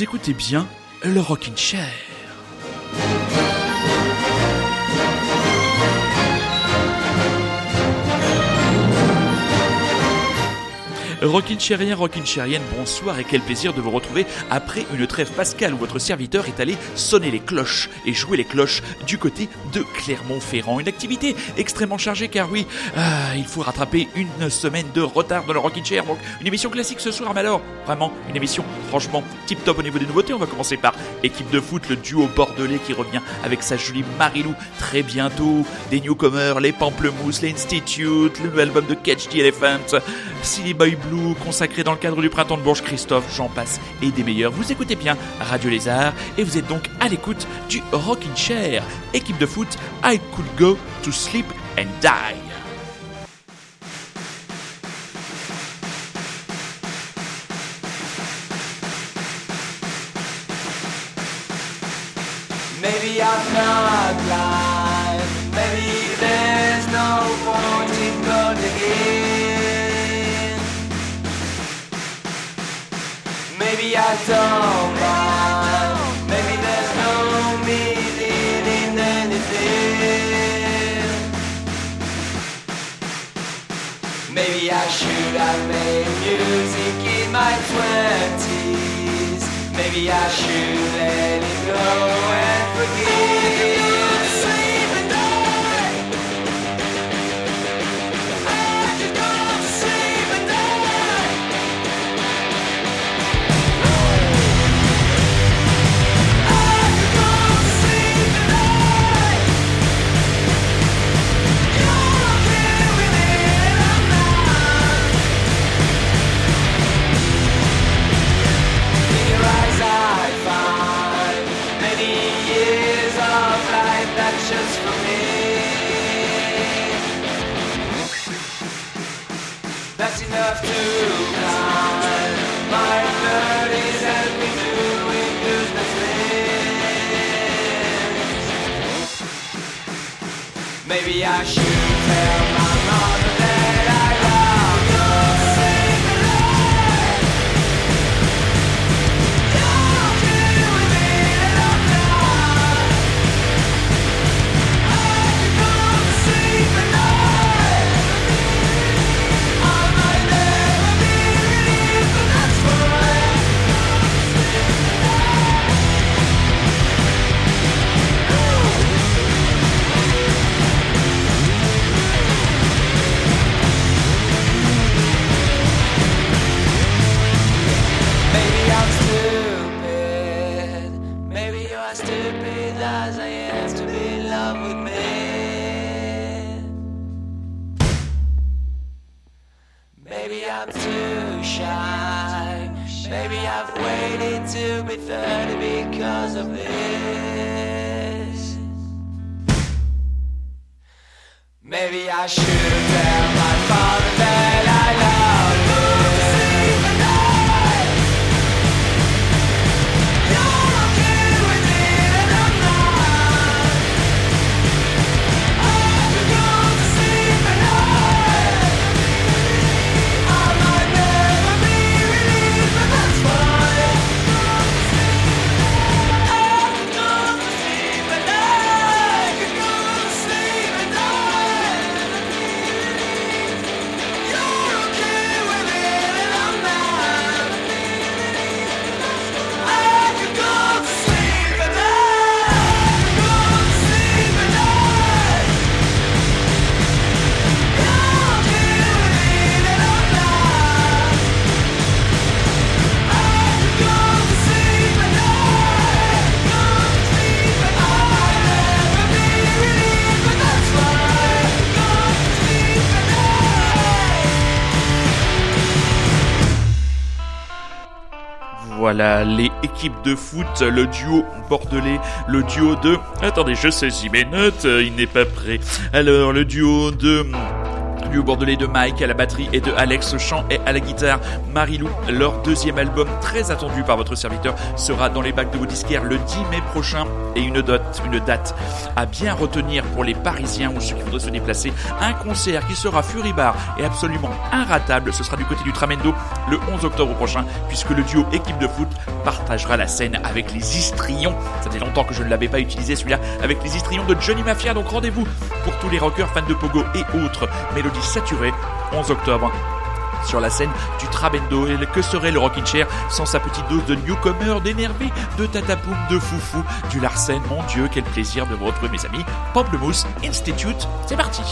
Écoutez bien le Rockin' Chair. Rockin' Chérien, Rockin' Chérienne, bonsoir et quel plaisir de vous retrouver après une trêve pascale où votre serviteur est allé sonner les cloches et jouer les cloches du côté de Clermont-Ferrand. Une activité extrêmement chargée car oui, ah, il faut rattraper une semaine de retard dans le Rockin' Chair. Donc une émission classique ce soir, mais alors vraiment une émission franchement tip top au niveau des nouveautés. On va commencer par équipe de foot, le duo bordelais qui revient avec sa jolie Marilou très bientôt. Des newcomers, les Pamplemousses, l'Institute, le nouvel album de Catch the Elephant, Silly Boy Blue consacré dans le cadre du printemps de Bourges, Christophe, j'en passe et des meilleurs. Vous écoutez bien Radio Lézard et vous êtes donc à l'écoute du Rockin' Chair, équipe de foot I Could Go to Sleep and Die. Maybe I'm not. I don't mind. Maybe there's no meaning in anything. Maybe I should have made music in my twenties. Maybe I should let Voilà les équipes de foot, le duo bordelais, le duo de... Attendez, je saisis mes notes, euh, il n'est pas prêt. Alors, le duo de... du Bordelais de Mike à la batterie et de Alex au chant et à la guitare. Marilou, leur deuxième album très attendu par votre serviteur, sera dans les bacs de vos disquaires le 10 mai prochain et une date, une date à bien retenir pour les Parisiens ou ceux qui voudraient se déplacer. Un concert qui sera furibar et absolument inratable. Ce sera du côté du Tramendo le 11 octobre prochain puisque le duo équipe de foot partagera la scène avec les Istrions. Ça fait longtemps que je ne l'avais pas utilisé celui-là avec les Istrions de Johnny Mafia. Donc rendez-vous pour tous les rockers fans de Pogo et autres saturées 11 octobre sur la scène du Trabendo. Que serait le Rockin' Chair sans sa petite dose de newcomer, d'énervé, de tatapoum, de foufou, du Larsen? Mon Dieu, quel plaisir de vous retrouver, mes amis. Pamplemousse Institute, c'est parti!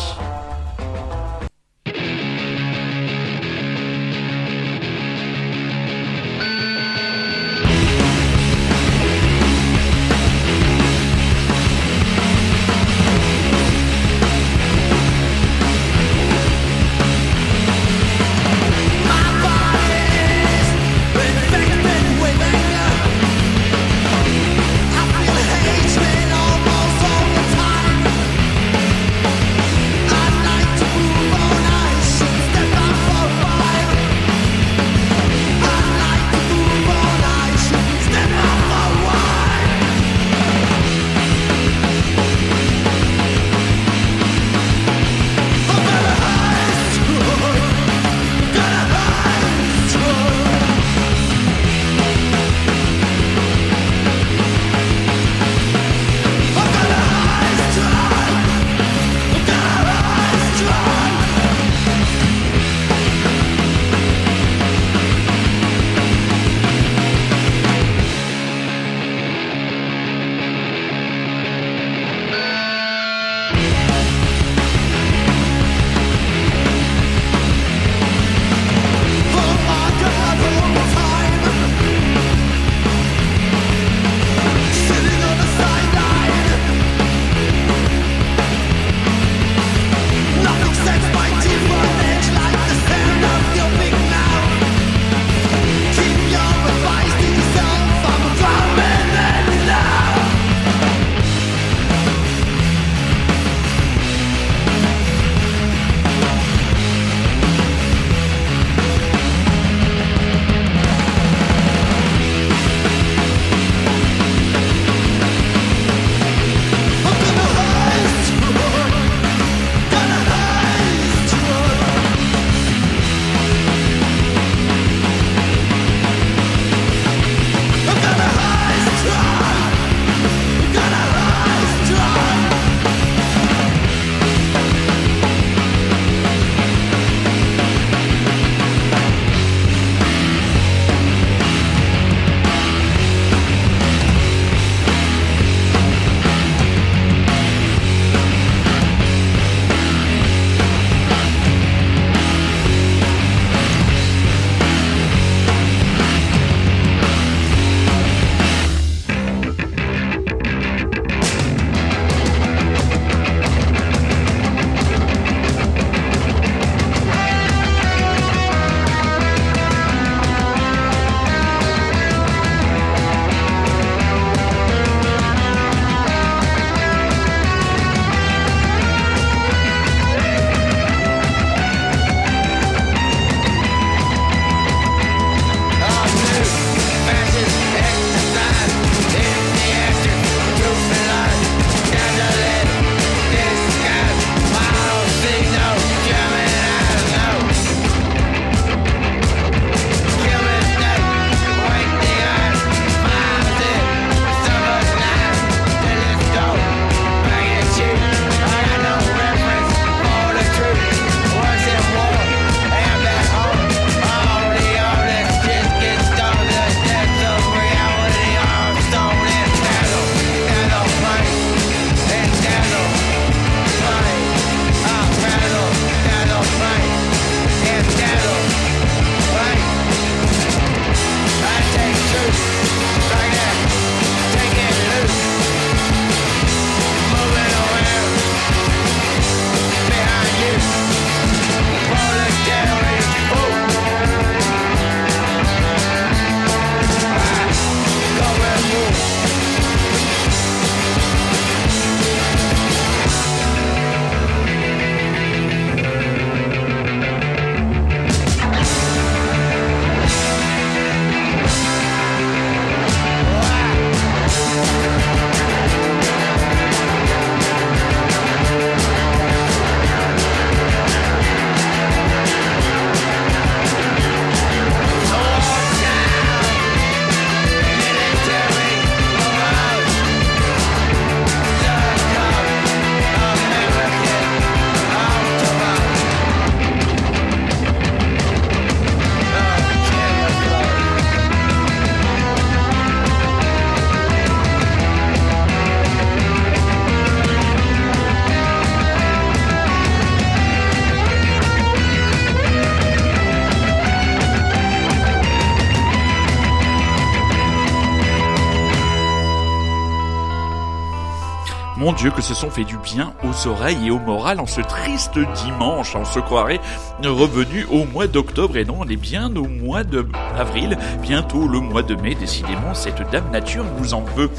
Mon Dieu, que se sont fait du bien aux oreilles et au moral en ce triste dimanche. On se croirait revenu au mois d'octobre et non, on est bien au mois de avril, bientôt le mois de mai. Décidément, cette dame nature nous en veut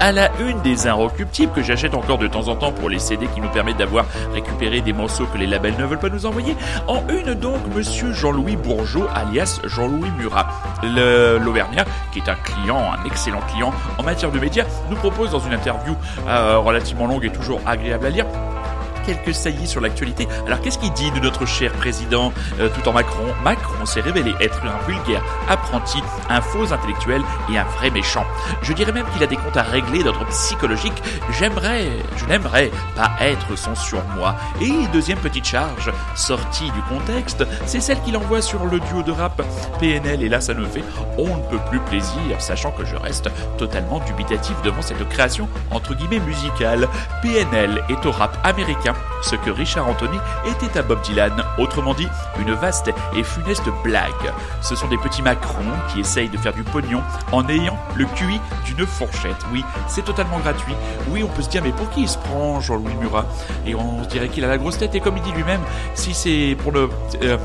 à la une des inrecuptibles que j'achète encore de temps en temps pour les CD qui nous permettent d'avoir récupéré des morceaux que les labels ne veulent pas nous envoyer. En une donc, monsieur Jean-Louis Bourgeot, alias Jean-Louis Murat. L'Auvergnat, qui est un client, un excellent client en matière de médias, nous propose dans une interview euh, relativement longue et toujours agréable à lire quelques saillies sur l'actualité. Alors qu'est-ce qu'il dit de notre cher président euh, tout en Macron? Macron s'est révélé être un vulgaire apprenti, un faux intellectuel et un vrai méchant. Je dirais même qu'il a des comptes à régler d'ordre psychologique. J'aimerais, je n'aimerais pas être son surmoi. Et deuxième petite charge, sortie du contexte, c'est celle qu'il envoie sur le duo de rap PNL et là ça me fait on ne peut plus plaisir, sachant que je reste totalement dubitatif devant cette création entre guillemets musicale. PNL est au rap américain ce que Richard Anthony était à Bob Dylan, autrement dit une vaste et funeste blague. Ce sont des petits Macrons qui essayent de faire du pognon en ayant le QI d'une fourchette. Oui, c'est totalement gratuit. Oui, on peut se dire mais pour qui il se prend Jean-Louis Murat? Et on se dirait qu'il a la grosse tête et comme il dit lui-même, si c'est pour le... Euh,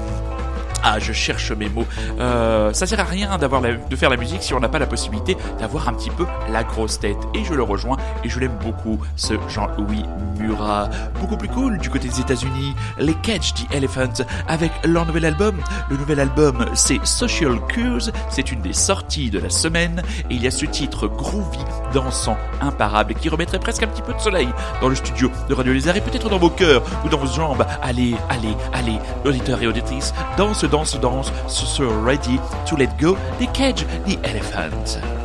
ah, je cherche mes mots. Euh, ça sert à rien d'avoir de faire la musique si on n'a pas la possibilité d'avoir un petit peu la grosse tête. Et je le rejoins et je l'aime beaucoup, ce Jean-Louis Murat. Beaucoup plus cool du côté des États-Unis, les Catch the Elephant avec leur nouvel album. Le nouvel album, c'est Social Cures. C'est une des sorties de la semaine et il y a ce titre groovy, dansant, imparable qui remettrait presque un petit peu de soleil dans le studio de Radio Lézard et peut-être dans vos cœurs ou dans vos jambes. Allez, allez, allez, auditeurs et auditrices, danse danse, danse sur Ready to Let Go the Cage the Elephant.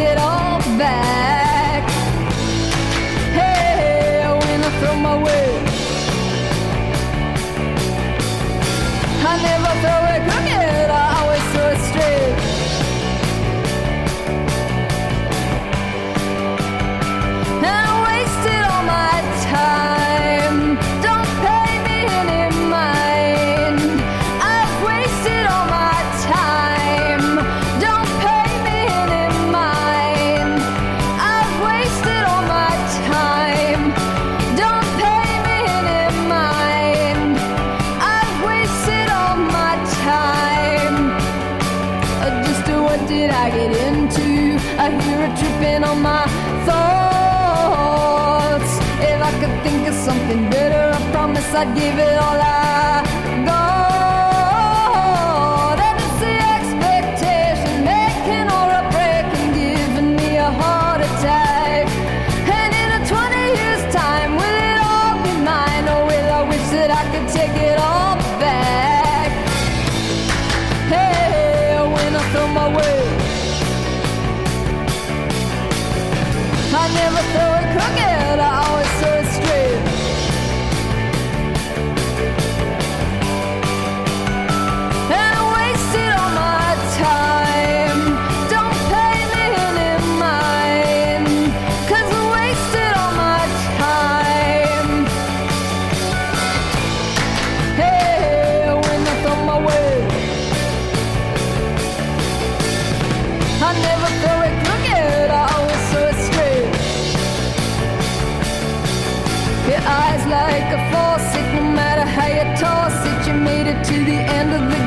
It all back? Hey, when I throw my weight, I never throw it to the end of the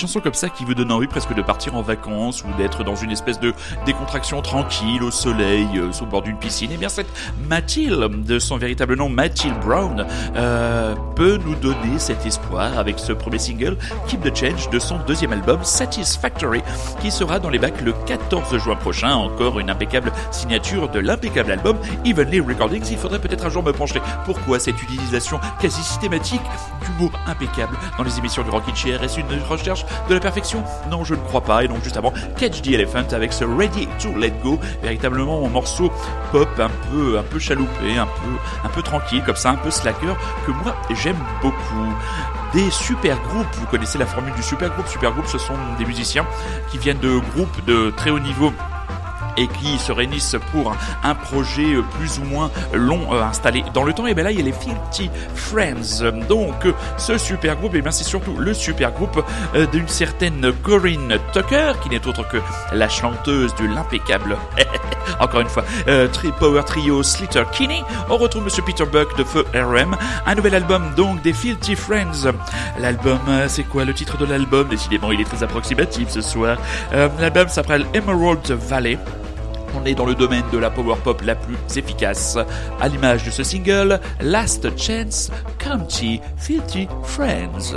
chansons comme ça qui vous donnent envie presque de partir en vacances ou d'être dans une espèce de décontraction tranquille au soleil, euh, le bord d'une piscine. Et bien cette Mathilde, de son véritable nom Mathilde Brown, euh, peut nous donner cet espoir avec ce premier single Keep the Change de son deuxième album Satisfactory qui sera dans les bacs le 14 juin prochain. Encore une impeccable signature de l'impeccable album Evenly Recordings. Il faudrait peut-être un jour me pencher. Pourquoi cette utilisation quasi systématique du mot impeccable dans les émissions du Rockin' Chair Est-ce une recherche de la perfection Non, je ne crois pas. Et donc juste avant, Catch the Elephant avec ce Ready to Let Go, véritablement un morceau pop un peu, un peu chaloupé, un peu, un peu tranquille, comme ça, un peu slacker, que moi j'aime beaucoup. Des super groupes, vous connaissez la formule du super groupe. Super groupe, ce sont des musiciens qui viennent de groupes de très haut niveau et qui se réunissent pour un projet plus ou moins long euh, installé dans le temps. Et bien là, il y a les 50 Friends. Donc, ce super groupe, et bien c'est surtout le super groupe euh, d'une certaine Corinne Tucker, qui n'est autre que la chanteuse de l'impeccable, encore une fois, euh, tri Power Trio Slater Kinney. On retrouve Monsieur Peter Buck de Feu RM. Un nouvel album, donc, des Filthy Friends. L'album, euh, c'est quoi le titre de l'album? Décidément, il est très approximatif ce soir. L'album s'appelle Emerald Valley on est dans le domaine de la power pop la plus efficace. À l'image de ce single, Last Chance, County, Filthy Friends.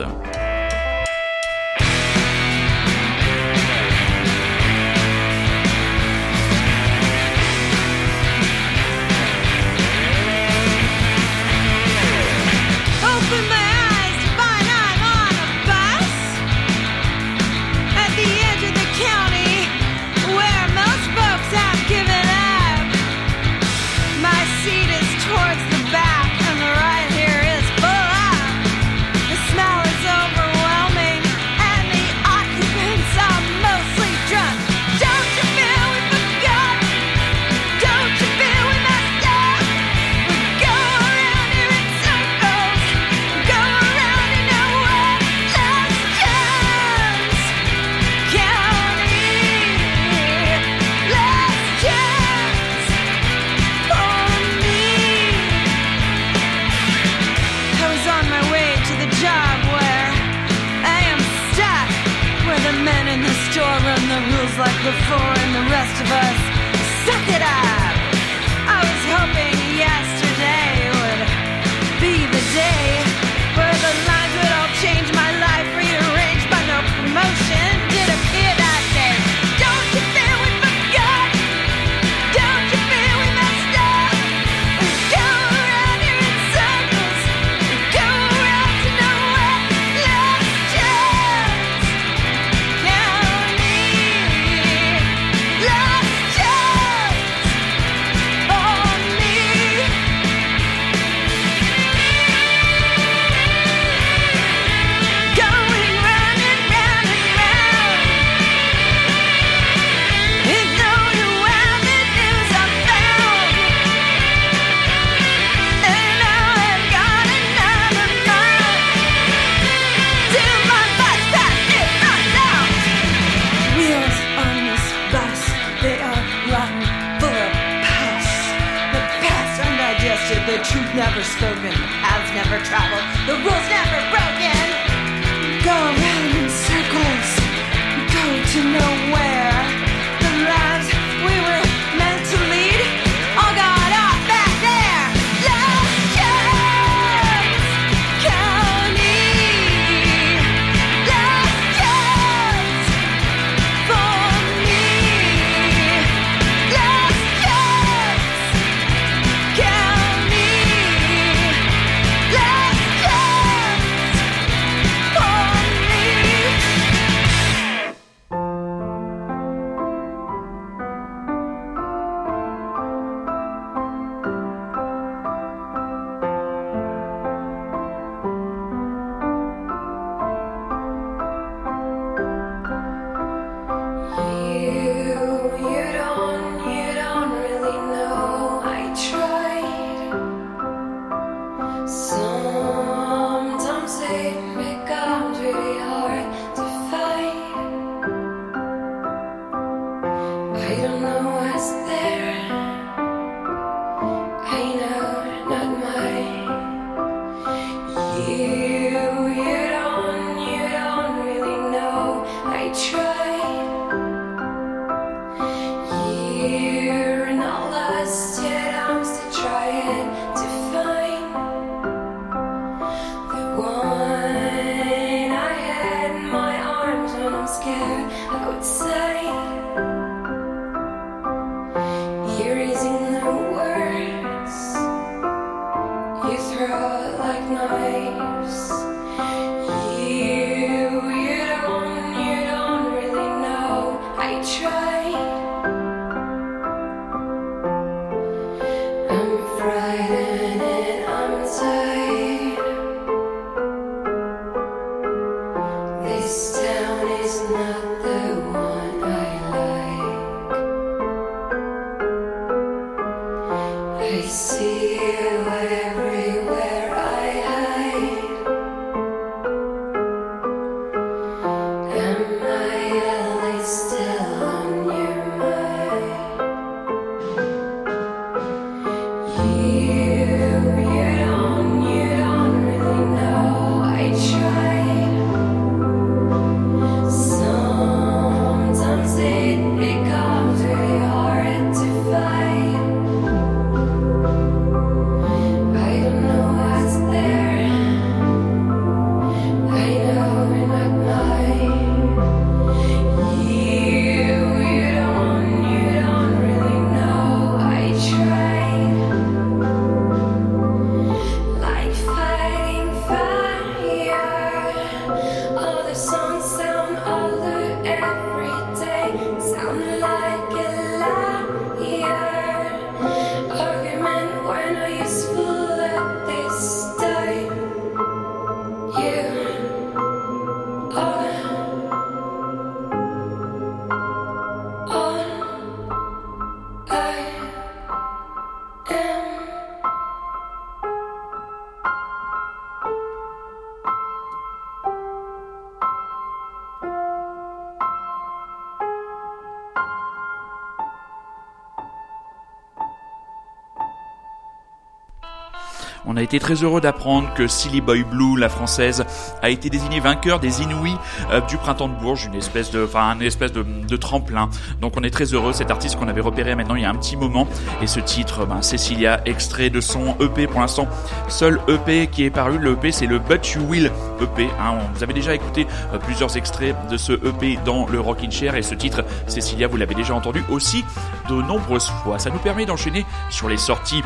Très heureux d'apprendre que Silly Boy Blue, la française, a été désignée vainqueur des Inouïs euh, du printemps de Bourges, une espèce de, enfin, une espèce de, tremplin. Donc on est très heureux, cet artiste qu'on avait repéré maintenant il y a un petit moment. Et ce titre, ben, Cecilia, extrait de son EP pour l'instant, seul EP qui est paru. Le EP, c'est le But You Will EP. Hein. Vous avez déjà écouté euh, plusieurs extraits de ce EP dans le Rockin' Chair et ce titre, Cecilia, vous l'avez déjà entendu aussi de nombreuses fois. Ça nous permet d'enchaîner sur les sorties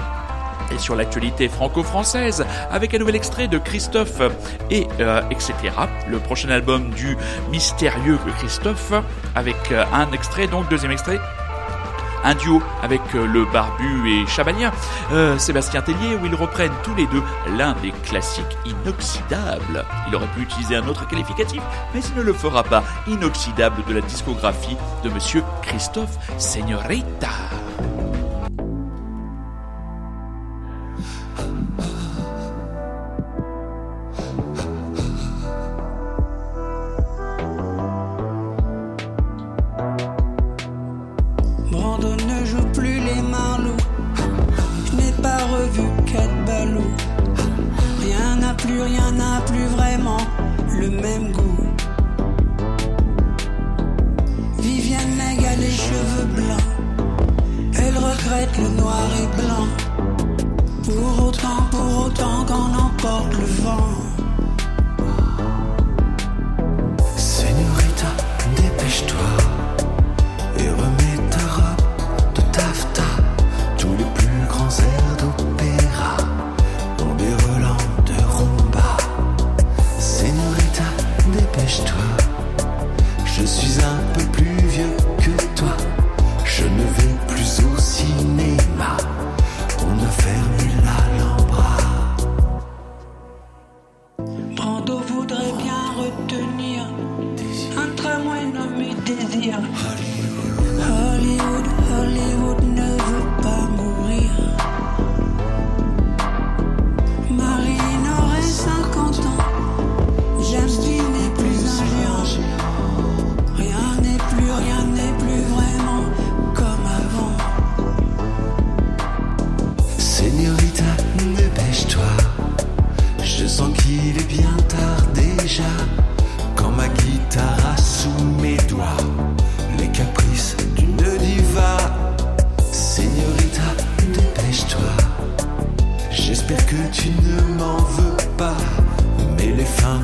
et sur l'actualité franco-française avec un nouvel extrait de Christophe et euh, etc. Le prochain album du mystérieux Christophe avec euh, un extrait donc deuxième extrait un duo avec euh, le barbu et Chabania, euh, Sébastien Tellier, où ils reprennent tous les deux l'un des classiques inoxydables. Il aurait pu utiliser un autre qualificatif, mais il ne le fera pas. Inoxydable de la discographie de Monsieur Christophe Señorita.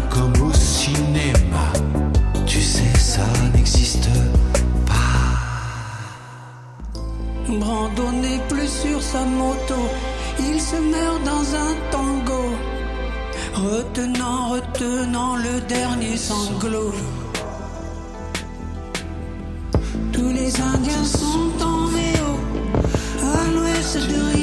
Comme au cinéma, tu sais, ça n'existe pas. Brando n'est plus sur sa moto, il se meurt dans un tango, retenant, retenant le dernier sanglot. Tous les Indiens sont en VO, à l'ouest de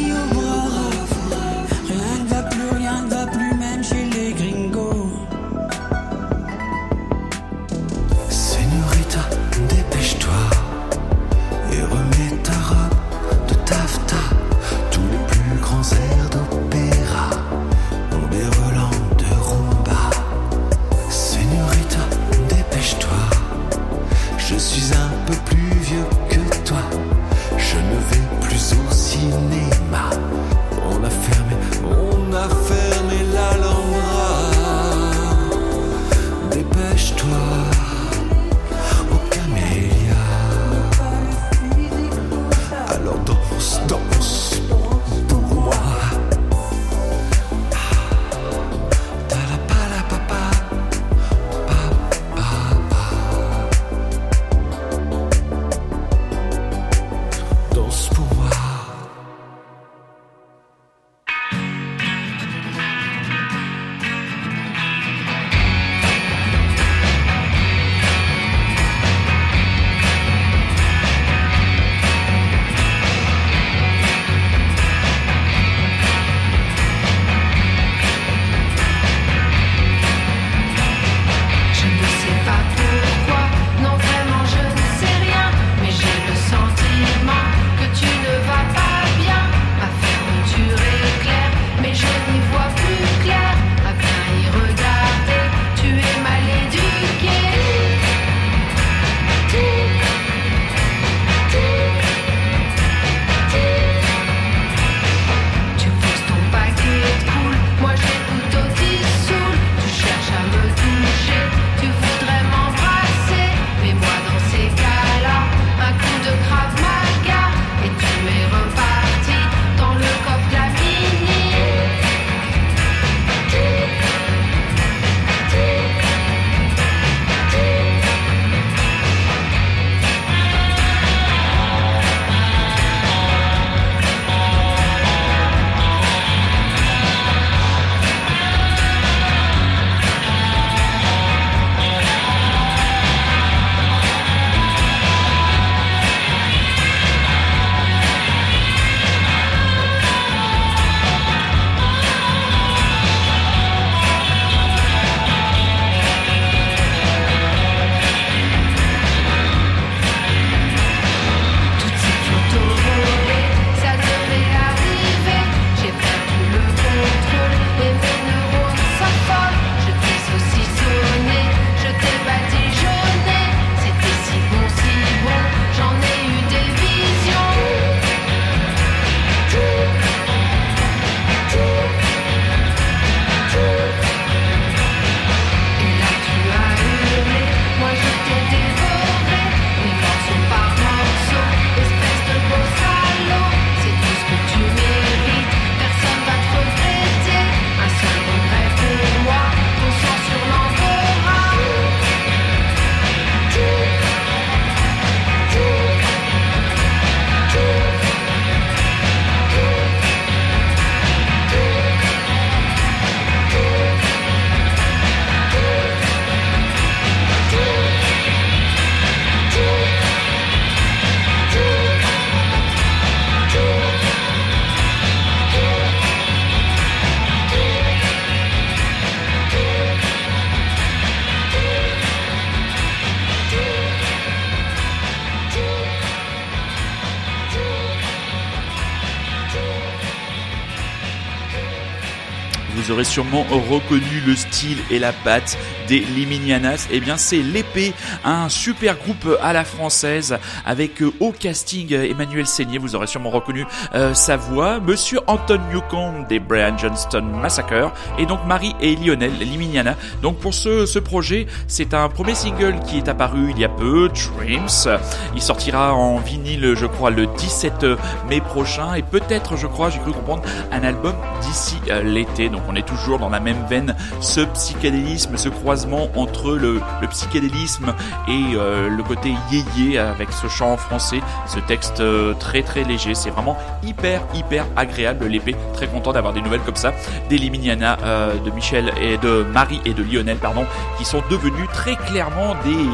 sûrement reconnu le style et la patte des Liminianas. Eh bien, c'est l'épée, un super groupe à la française avec euh, au casting euh, Emmanuel Seigné. Vous aurez sûrement reconnu euh, sa voix. Monsieur Anton Newcomb des Brian Johnston Massacre et donc Marie et Lionel Liminiana. Donc pour ce, ce projet, c'est un premier single qui est apparu il y a peu, Dreams. Il sortira en vinyle, je crois, le 17 mai prochain et peut-être, je crois, j'ai cru comprendre, un album d'ici l'été. Donc on est toujours dans la même veine, ce psychédélisme, ce croisement entre le, le psychédélisme et euh, le côté yéyé avec ce chant en français, ce texte euh, très très léger. C'est vraiment hyper hyper agréable l'épée. Très content d'avoir des nouvelles comme ça, des Liminiana, euh, de Michel et de Marie et de Lionel, pardon, qui sont devenus très clairement des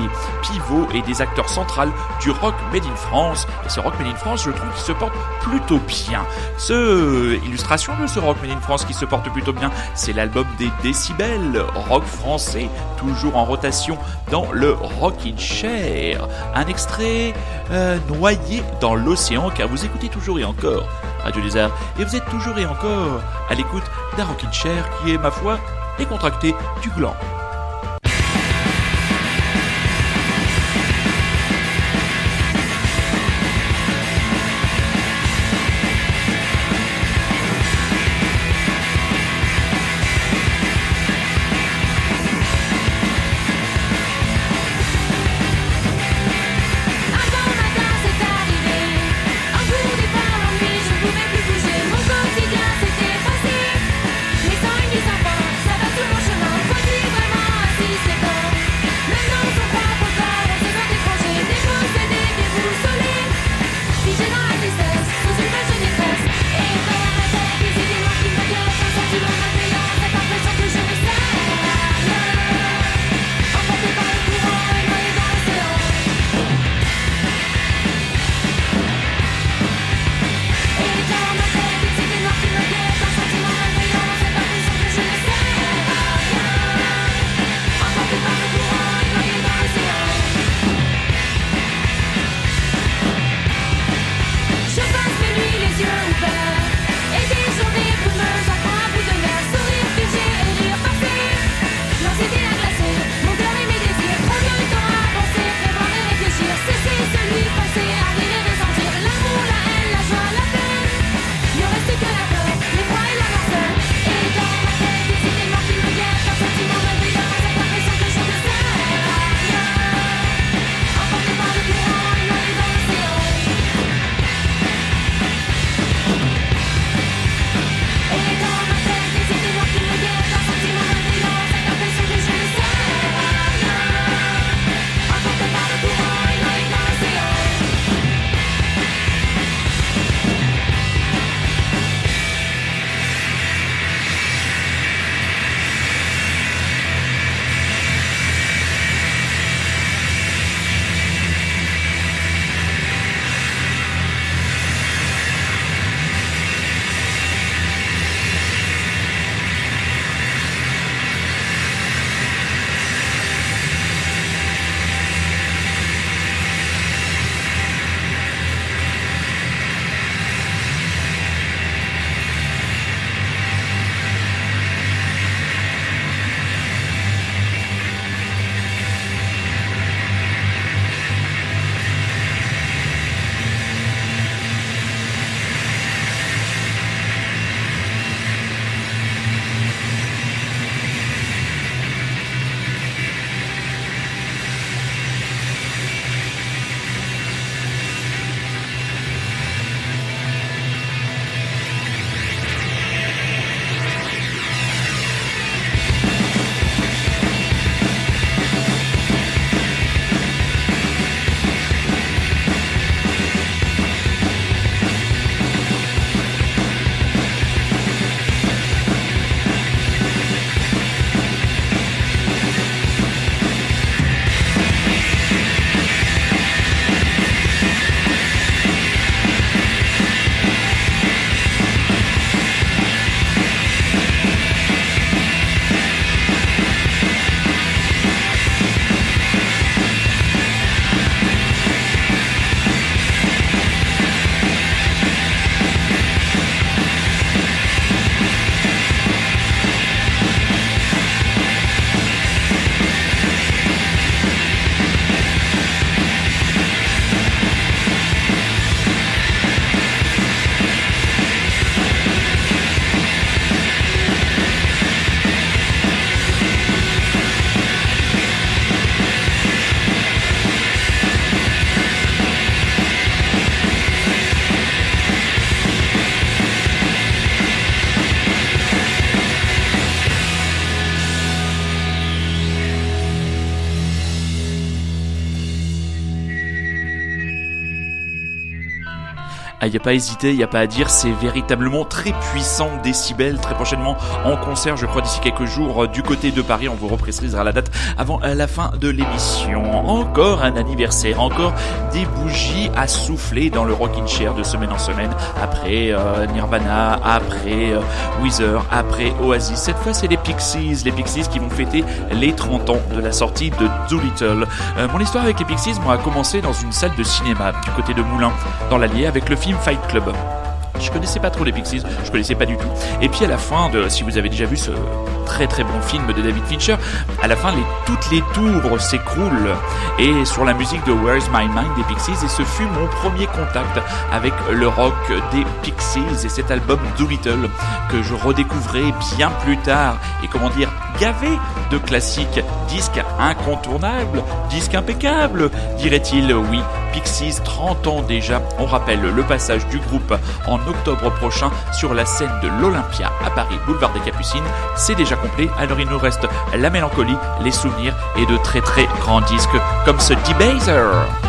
pivots et des acteurs centrales du rock made in France. Et ce rock made in France, je trouve qu'il se porte plutôt bien. Ce illustration de ce rock made in France qui se porte plutôt bien, c'est l'album des décibels, rock français, toujours en rotation dans le Rockin' Chair. Un extrait euh, noyé dans l'océan car vous écoutez toujours et encore Radio Lézard et vous êtes toujours et encore à l'écoute d'un Rockin' Chair qui est, ma foi, décontracté du gland. Ah, y a pas à hésiter, y a pas à dire, c'est véritablement très puissant décibels. Très prochainement en concert, je crois d'ici quelques jours euh, du côté de Paris. On vous reprécisera la date avant euh, la fin de l'émission. Encore un anniversaire, encore des bougies à souffler dans le rocking chair de semaine en semaine. Après euh, Nirvana, après euh, après Oasis. Cette fois, c'est les Pixies, les Pixies qui vont fêter les 30 ans de la sortie de Doolittle. Mon histoire avec les Pixies, moi, a commencé dans une salle de cinéma du côté de Moulins, dans l'Allier, avec le film Fight Club. Je connaissais pas trop les Pixies, je connaissais pas du tout. Et puis à la fin de, si vous avez déjà vu ce très très bon film de David Fincher, à la fin les, toutes les tours s'écroulent et sur la musique de Where is My Mind des Pixies et ce fut mon premier contact avec le rock des Pixies et cet album Doolittle que je redécouvrais bien plus tard et comment dire gavé de classiques, disque incontournable, disque impeccable, dirait-il. Oui, Pixies 30 ans déjà. On rappelle le passage du groupe en octobre prochain sur la scène de l'Olympia à Paris, boulevard des Capucines. C'est déjà complet, alors il nous reste la mélancolie, les souvenirs et de très très grands disques comme ce Debaser.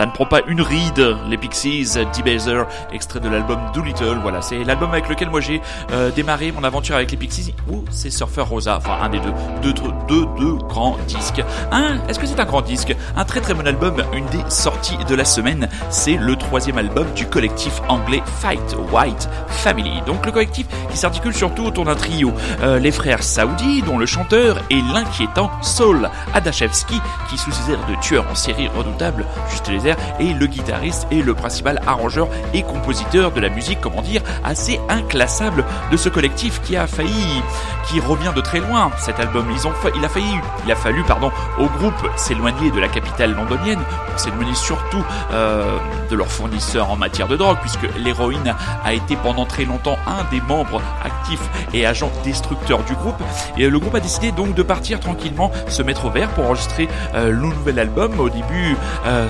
Ça ne prend pas une ride, les Pixies, Debaser, extrait de l'album Doolittle. Voilà, c'est l'album avec lequel moi j'ai euh, démarré mon aventure avec les Pixies, ou c'est Surfer Rosa, enfin un des deux, deux, deux, deux grands disques. Un, est-ce que c'est un grand disque? Un très très bon album, une des sorties de la semaine, c'est le troisième album du collectif anglais Fight White Family. Donc le collectif qui s'articule surtout autour d'un trio, Euh, les frères Saoudi, dont le chanteur est l'inquiétant Saul Adachevski, qui sous ses airs de tueur en série redoutable juste les airs, et le guitariste et le principal arrangeur et compositeur de la musique, comment dire, assez inclassable de ce collectif qui a failli, qui revient de très loin. Cet album, ils ont, il a failli, il a fallu, pardon, au groupe s'éloigner de la capitale londonienne pour s'éloigner surtout euh, de leurs fournisseurs en matière de drogue, puisque l'héroïne a été pendant très longtemps un des membres actifs et agents destructeurs du groupe. Et le groupe a décidé donc de partir tranquillement, se mettre au vert pour enregistrer euh, le nouvel album. Au début, euh,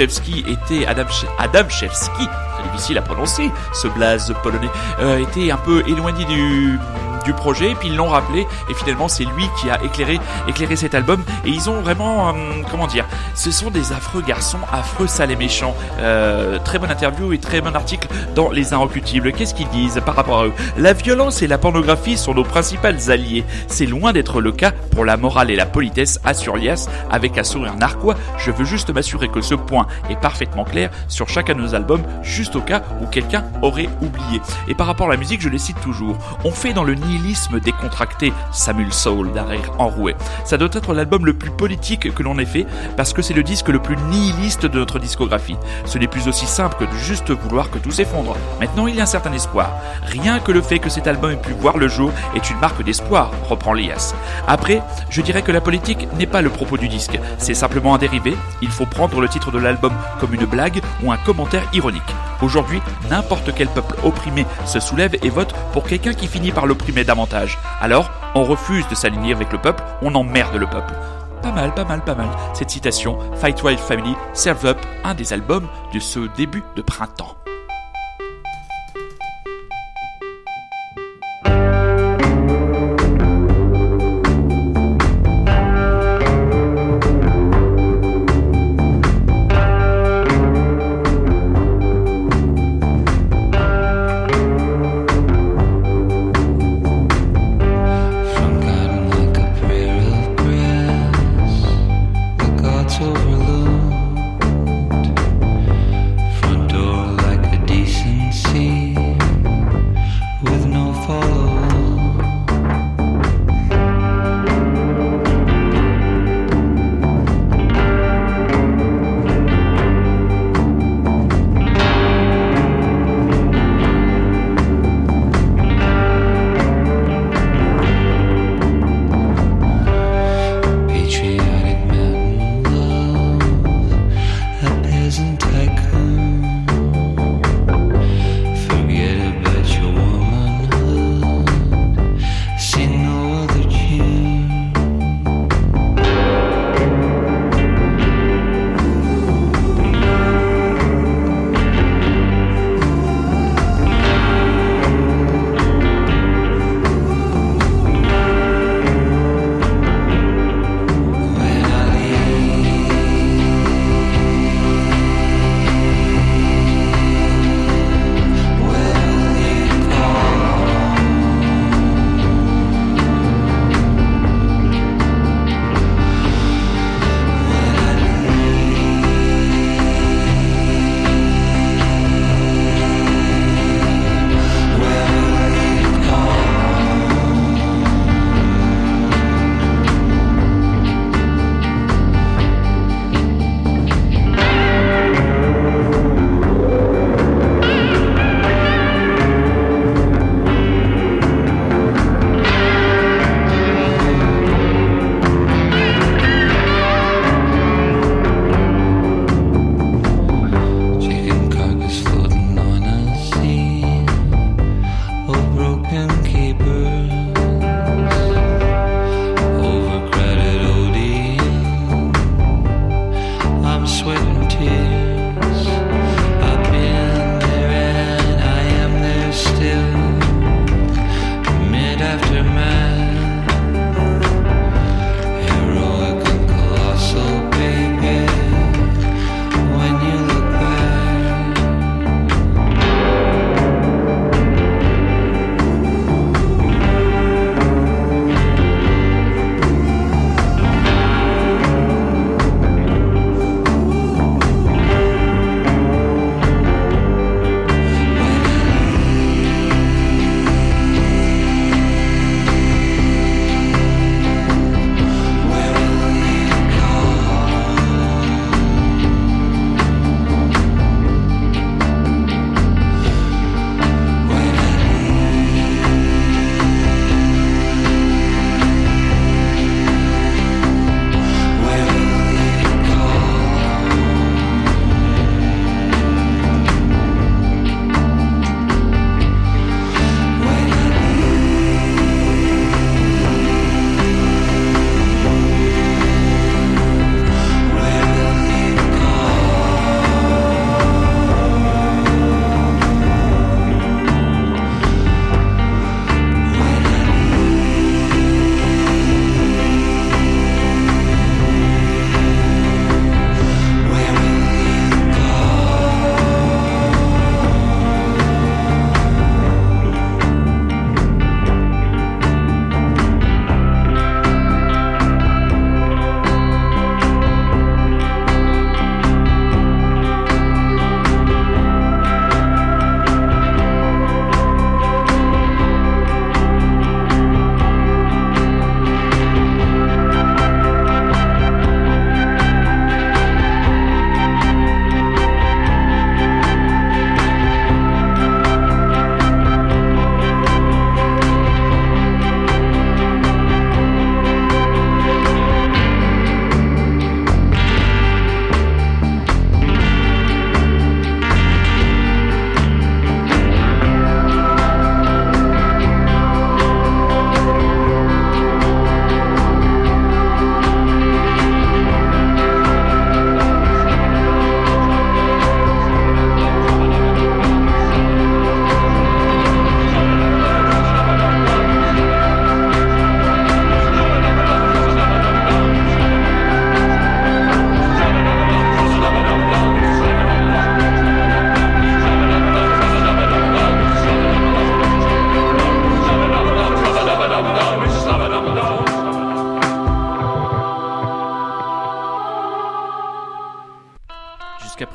Adamczewski était Adam, Adamczewski, très difficile à prononcer, ce blaze polonais, euh, était un peu éloigné du du projet, puis ils l'ont rappelé, et finalement c'est lui qui a éclairé, éclairé cet album, et ils ont vraiment, euh, comment dire, ce sont des affreux garçons, affreux, sales et méchants. Euh, très bonne interview et très bon article dans Les Inrecutibles. Qu'est-ce qu'ils disent par rapport à eux? La violence et la pornographie sont nos principales alliés. C'est loin d'être le cas pour la morale et la politesse, assure Lias avec un sourire narquois. Je veux juste m'assurer que ce point est parfaitement clair sur chacun de nos albums, juste au cas où quelqu'un aurait oublié. Et par rapport à la musique, je les cite toujours. On fait dans le nihilisme décontracté Samuel Soul d'un rire enroué. Ça doit être l'album le plus politique que l'on ait fait parce que c'est le disque le plus nihiliste de notre discographie. Ce n'est plus aussi simple que de juste vouloir que tout s'effondre. Maintenant, il y a un certain espoir. Rien que le fait que cet album ait pu voir le jour est une marque d'espoir, reprend Lias. Après, je dirais que la politique n'est pas le propos du disque. C'est simplement un dérivé. Il faut prendre le titre de l'album comme une blague ou un commentaire ironique. Aujourd'hui, n'importe quel peuple opprimé se soulève et vote pour quelqu'un qui finit par l'opprimer davantage. Alors, on refuse de s'aligner avec le peuple, on emmerde le peuple. Pas mal, pas mal, pas mal. Cette citation, Fight Wild Family, Serve Up, un des albums de ce début de printemps.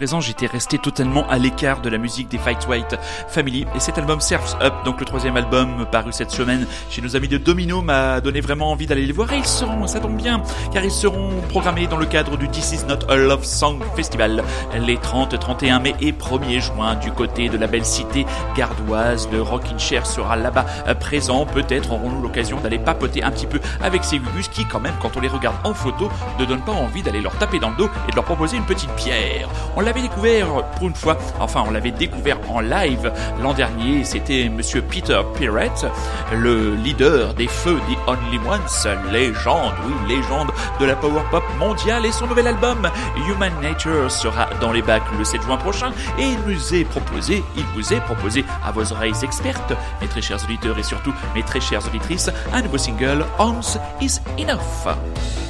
Présent, j'étais resté totalement à l'écart de la musique des Fight White Family et cet album Surf's Up, donc le troisième album paru cette semaine chez nos amis de Domino, m'a donné vraiment envie d'aller les voir et ils seront, ça tombe bien, car ils seront programmés dans le cadre du This Is Not a Love Song Festival les 30, 31 mai et 1er juin du côté de la belle cité gardoise. Le Rockin' Chair sera là-bas euh, présent. Peut-être aurons-nous l'occasion d'aller papoter un petit peu avec ces gugus qui, quand même, quand on les regarde en photo, ne donnent pas envie d'aller leur taper dans le dos et de leur proposer une petite pierre. On l'avait découvert pour une fois, enfin on l'avait découvert en live l'an dernier, c'était monsieur Peter Pirate, le leader des feux The Only Ones, légende, oui, légende de la power pop mondiale. Et son nouvel album Human Nature sera dans les bacs le 7 juin prochain. Et il nous est proposé, il vous est proposé à vos oreilles expertes, mes très chers auditeurs et surtout mes très chères auditrices, un nouveau single, Once is Enough.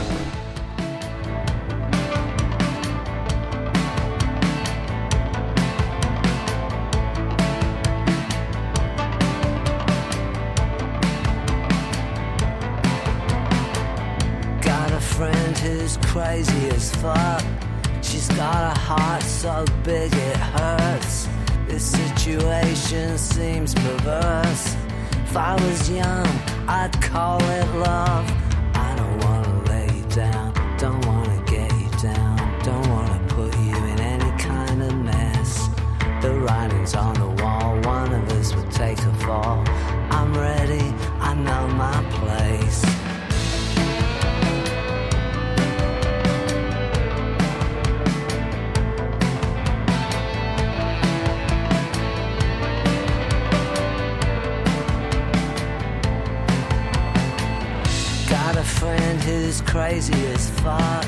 So big it hurts. This situation seems perverse. If I was young, I'd call it love. I don't wanna lay down, crazy as fuck.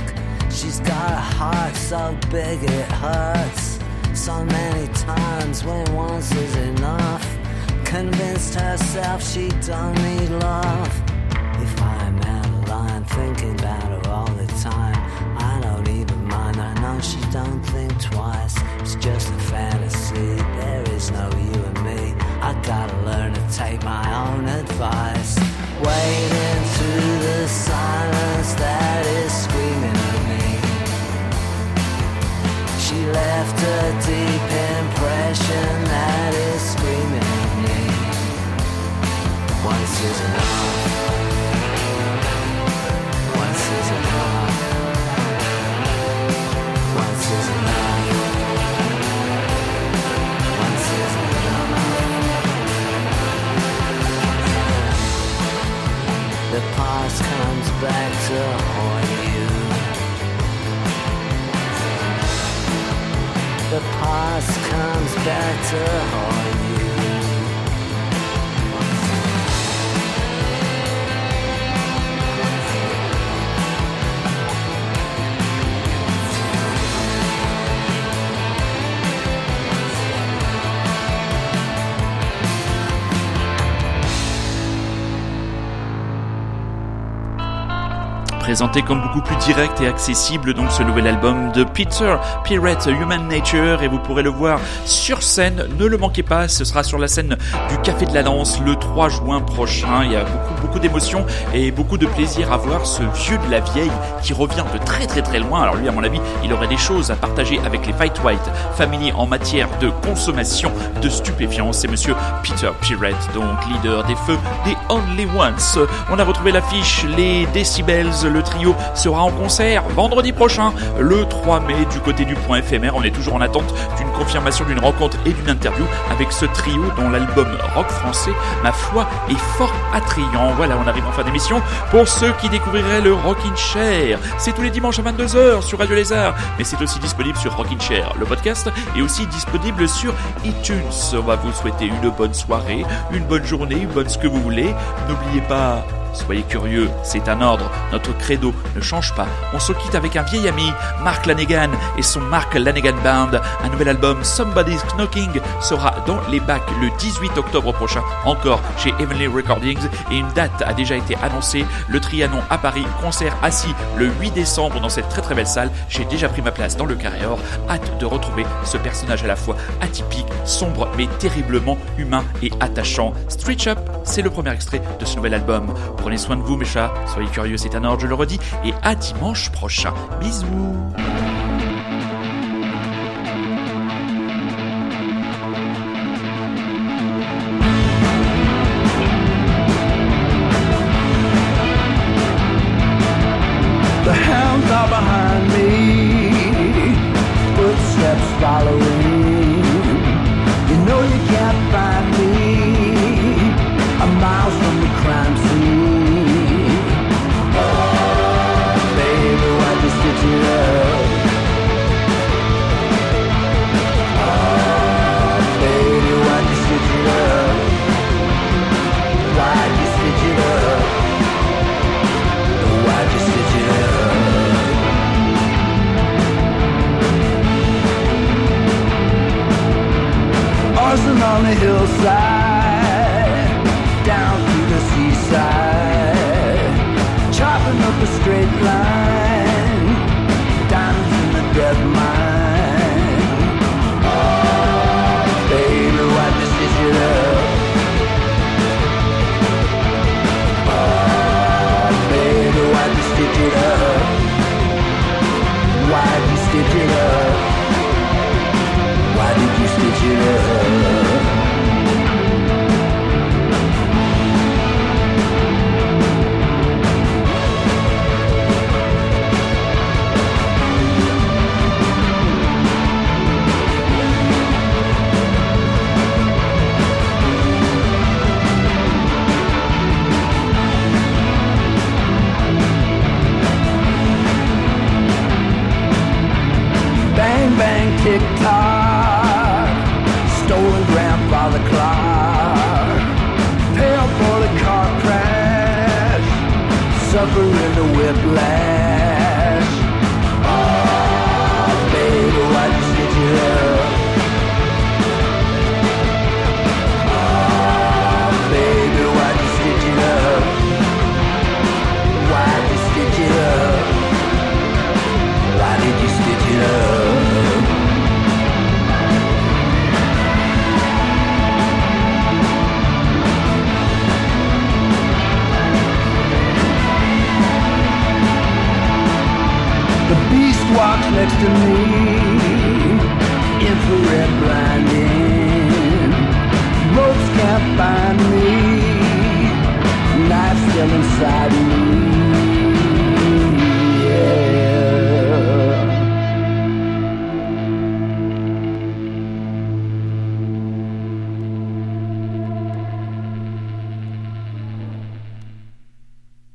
She's got a heart so big it hurts. So many times when once is enough. Convinced herself she don't need love. If I'm out of line thinking about her all the time, I don't even mind. I know she don't think twice. It's just a fantasy. There is no you and me. I gotta learn to take my own advice. Wading back to haunt you. The past comes back to haunt présenté comme beaucoup plus direct et accessible donc ce nouvel album de Peter Pirate Human Nature et vous pourrez le voir sur scène, ne le manquez pas, ce sera sur la scène du Café de la Danse le 3 juin prochain, il y a beaucoup beaucoup d'émotions et beaucoup de plaisir à voir ce vieux de la vieille qui revient de très très très loin, alors lui à mon avis il aurait des choses à partager avec les Fight White Family en matière de consommation de stupéfiants, c'est monsieur Peter Pirate donc leader des feux des Only Ones, on a retrouvé l'affiche, les Decibels, le trio sera en concert vendredi prochain, le 3 mai, du côté du point éphémère. On est toujours en attente d'une confirmation d'une rencontre et d'une interview avec ce trio dont l'album rock français, ma foi, est fort attrayant. Voilà, on arrive en fin d'émission. Pour ceux qui découvriraient le Rockin' Chair, c'est tous les dimanches à 22h sur Radio Lézard, mais c'est aussi disponible sur Rockin' Chair, le podcast, et aussi disponible sur iTunes. On va vous souhaiter une bonne soirée, une bonne journée, une bonne ce que vous voulez. N'oubliez pas Soyez curieux, c'est un ordre, notre credo ne change pas. On se quitte avec un vieil ami, Mark Lanegan et son Mark Lanegan Band. Un nouvel album, Somebody's Knocking, sera dans les bacs le 18 octobre prochain, encore chez Heavenly Recordings. Et une date a déjà été annoncée, le Trianon à Paris, concert assis le 8 décembre dans cette très très belle salle. J'ai déjà pris ma place dans le carré or. Hâte de retrouver ce personnage à la fois atypique, sombre, mais terriblement humain et attachant. Stretch Up, c'est le premier extrait de ce nouvel album. Prenez soin de vous, mes chats. Soyez curieux, c'est un ordre, je le redis. Et à dimanche prochain. Bisous.